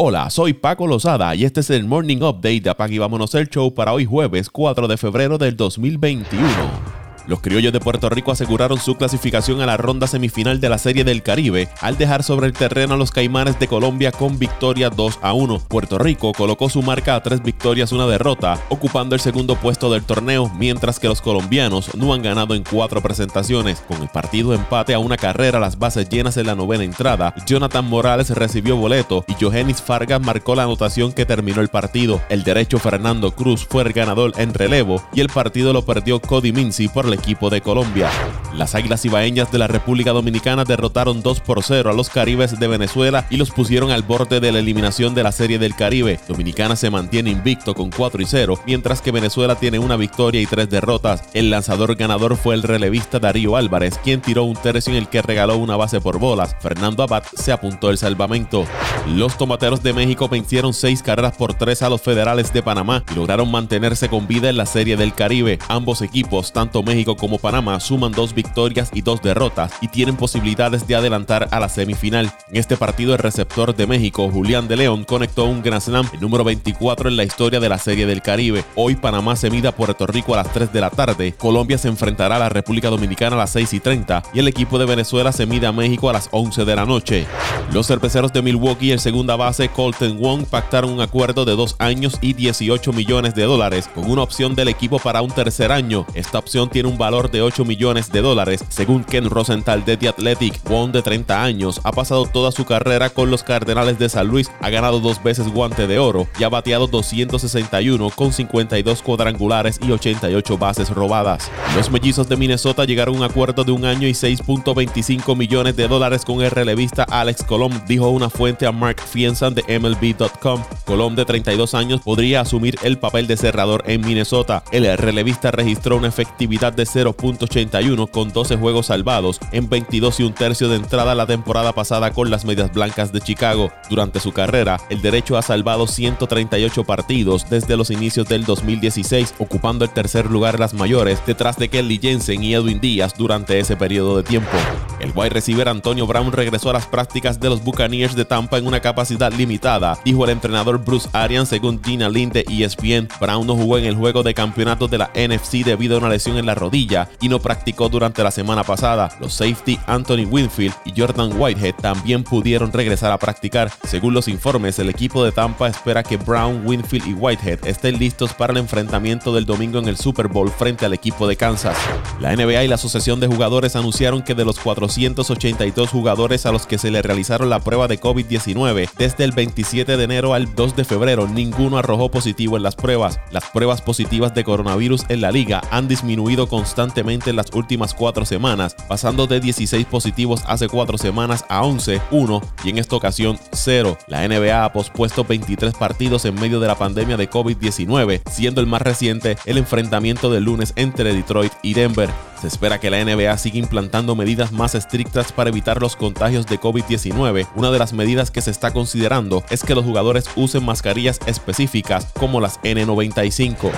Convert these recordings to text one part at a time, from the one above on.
Hola, soy Paco Lozada y este es el Morning Update de Apague y Vámonos el Show para hoy jueves 4 de febrero del 2021. Los criollos de Puerto Rico aseguraron su clasificación a la ronda semifinal de la Serie del Caribe al dejar sobre el terreno a los Caimanes de Colombia con victoria 2 a 1. Puerto Rico colocó su marca a tres victorias, una derrota, ocupando el segundo puesto del torneo, mientras que los colombianos no han ganado en cuatro presentaciones. Con el partido empate a una carrera, las bases llenas en la novena entrada, Jonathan Morales recibió boleto y Johenis Fargas marcó la anotación que terminó el partido. El derecho Fernando Cruz fue el ganador en relevo y el partido lo perdió Cody Mincy por la equipo de Colombia. Las Águilas Ibaeñas de la República Dominicana derrotaron 2 por 0 a los Caribes de Venezuela y los pusieron al borde de la eliminación de la Serie del Caribe. Dominicana se mantiene invicto con 4 y 0, mientras que Venezuela tiene una victoria y tres derrotas. El lanzador ganador fue el relevista Darío Álvarez, quien tiró un tercio en el que regaló una base por bolas. Fernando Abad se apuntó el salvamento. Los tomateros de México vencieron 6 carreras por 3 a los federales de Panamá y lograron mantenerse con vida en la Serie del Caribe. Ambos equipos, tanto México como Panamá suman dos victorias y dos derrotas y tienen posibilidades de adelantar a la semifinal. En este partido el receptor de México, Julián de León, conectó un Grand Slam, el número 24 en la historia de la Serie del Caribe. Hoy Panamá se mida a Puerto Rico a las 3 de la tarde, Colombia se enfrentará a la República Dominicana a las 6 y 30 y el equipo de Venezuela se mide a México a las 11 de la noche. Los cerveceros de Milwaukee y el segunda base Colton Wong pactaron un acuerdo de dos años y 18 millones de dólares con una opción del equipo para un tercer año. Esta opción tiene un valor de 8 millones de dólares. Según Ken Rosenthal de The Athletic, Wong de 30 años ha pasado toda su carrera con los Cardenales de San Luis, ha ganado dos veces guante de oro y ha bateado 261 con 52 cuadrangulares y 88 bases robadas. Los mellizos de Minnesota llegaron a un acuerdo de un año y 6.25 millones de dólares con el relevista Alex Colom, dijo una fuente a Mark Fiensan de MLB.com. Colom de 32 años podría asumir el papel de cerrador en Minnesota. El relevista registró una efectividad de 0.81 con 12 juegos salvados en 22 y un tercio de entrada la temporada pasada con las Medias Blancas de Chicago. Durante su carrera, el derecho ha salvado 138 partidos desde los inicios del 2016, ocupando el tercer lugar las mayores detrás de Kelly Jensen y Edwin Díaz durante ese periodo de tiempo. El wide receiver Antonio Brown regresó a las prácticas de los Buccaneers de Tampa en una capacidad limitada, dijo el entrenador Bruce Arians según Gina Lynn de ESPN. Brown no jugó en el juego de campeonato de la NFC debido a una lesión en la rodilla y no practicó durante la semana pasada. Los safety Anthony Winfield y Jordan Whitehead también pudieron regresar a practicar. Según los informes, el equipo de Tampa espera que Brown, Winfield y Whitehead estén listos para el enfrentamiento del domingo en el Super Bowl frente al equipo de Kansas. La NBA y la Asociación de Jugadores anunciaron que de los 482 jugadores a los que se le realizaron la prueba de COVID-19 desde el 27 de enero al 2 de febrero, ninguno arrojó positivo en las pruebas. Las pruebas positivas de coronavirus en la liga han disminuido constantemente en las últimas cuatro semanas, pasando de 16 positivos hace cuatro semanas a 11, 1 y en esta ocasión 0. La NBA ha pospuesto 23 partidos en medio de la pandemia de COVID-19, siendo el más reciente el enfrentamiento del lunes entre Detroit y Denver. Se espera que la NBA siga implantando medidas más estrictas para evitar los contagios de COVID-19. Una de las medidas que se está considerando es que los jugadores usen mascarillas específicas como las N95.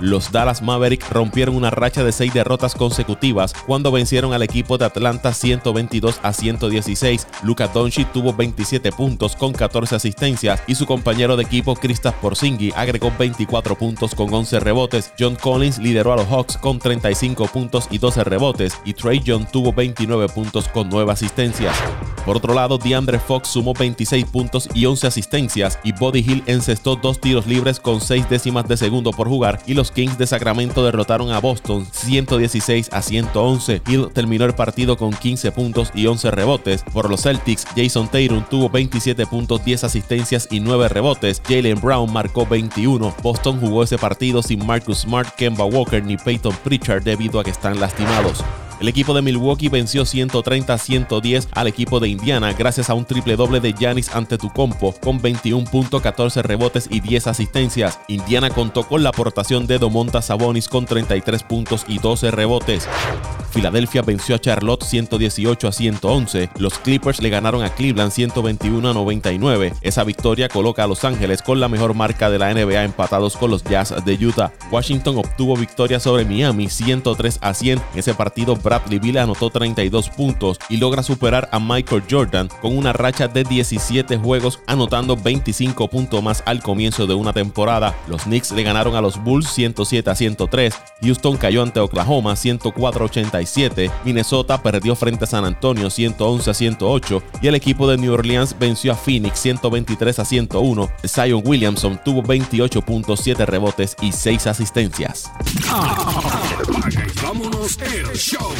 Los Dallas Mavericks rompieron una racha de seis derrotas consecutivas cuando vencieron al equipo de Atlanta 122 a 116. Luka Doncic tuvo 27 puntos con 14 asistencias y su compañero de equipo Kristaps Porzingis agregó 24 puntos con 11 rebotes. John Collins lideró a los Hawks con 35 puntos y 12 rebotes y Trey Young tuvo 29 puntos con 9 asistencias. Por otro lado, DeAndre Fox sumó 26 puntos y 11 asistencias y Body Hill encestó dos tiros libres con 6 décimas de segundo por jugar y los Kings de Sacramento derrotaron a Boston 116 a 111. Hill terminó el partido con 15 puntos y 11 rebotes. Por los Celtics, Jason Tatum tuvo 27 puntos, 10 asistencias y 9 rebotes. Jalen Brown marcó 21. Boston jugó ese partido sin Marcus Smart, Kemba Walker ni Peyton Pritchard debido a que están lastimados. El equipo de Milwaukee venció 130-110 al equipo de Indiana gracias a un triple doble de Giannis Antetokounmpo con 21.14 rebotes y 10 asistencias. Indiana contó con la aportación de Domonta Sabonis con 33 puntos y 12 rebotes. Filadelfia venció a Charlotte 118 a 111. Los Clippers le ganaron a Cleveland 121 a 99. Esa victoria coloca a Los Ángeles con la mejor marca de la NBA empatados con los Jazz de Utah. Washington obtuvo victoria sobre Miami 103 a 100. En ese partido Bradley Bill anotó 32 puntos y logra superar a Michael Jordan con una racha de 17 juegos anotando 25 puntos más al comienzo de una temporada. Los Knicks le ganaron a los Bulls 107 a 103, Houston cayó ante Oklahoma 104 a 87, Minnesota perdió frente a San Antonio 111 a 108 y el equipo de New Orleans venció a Phoenix 123 a 101. Zion Williamson tuvo 28 puntos, 7 rebotes y 6 asistencias. Vámonos el show.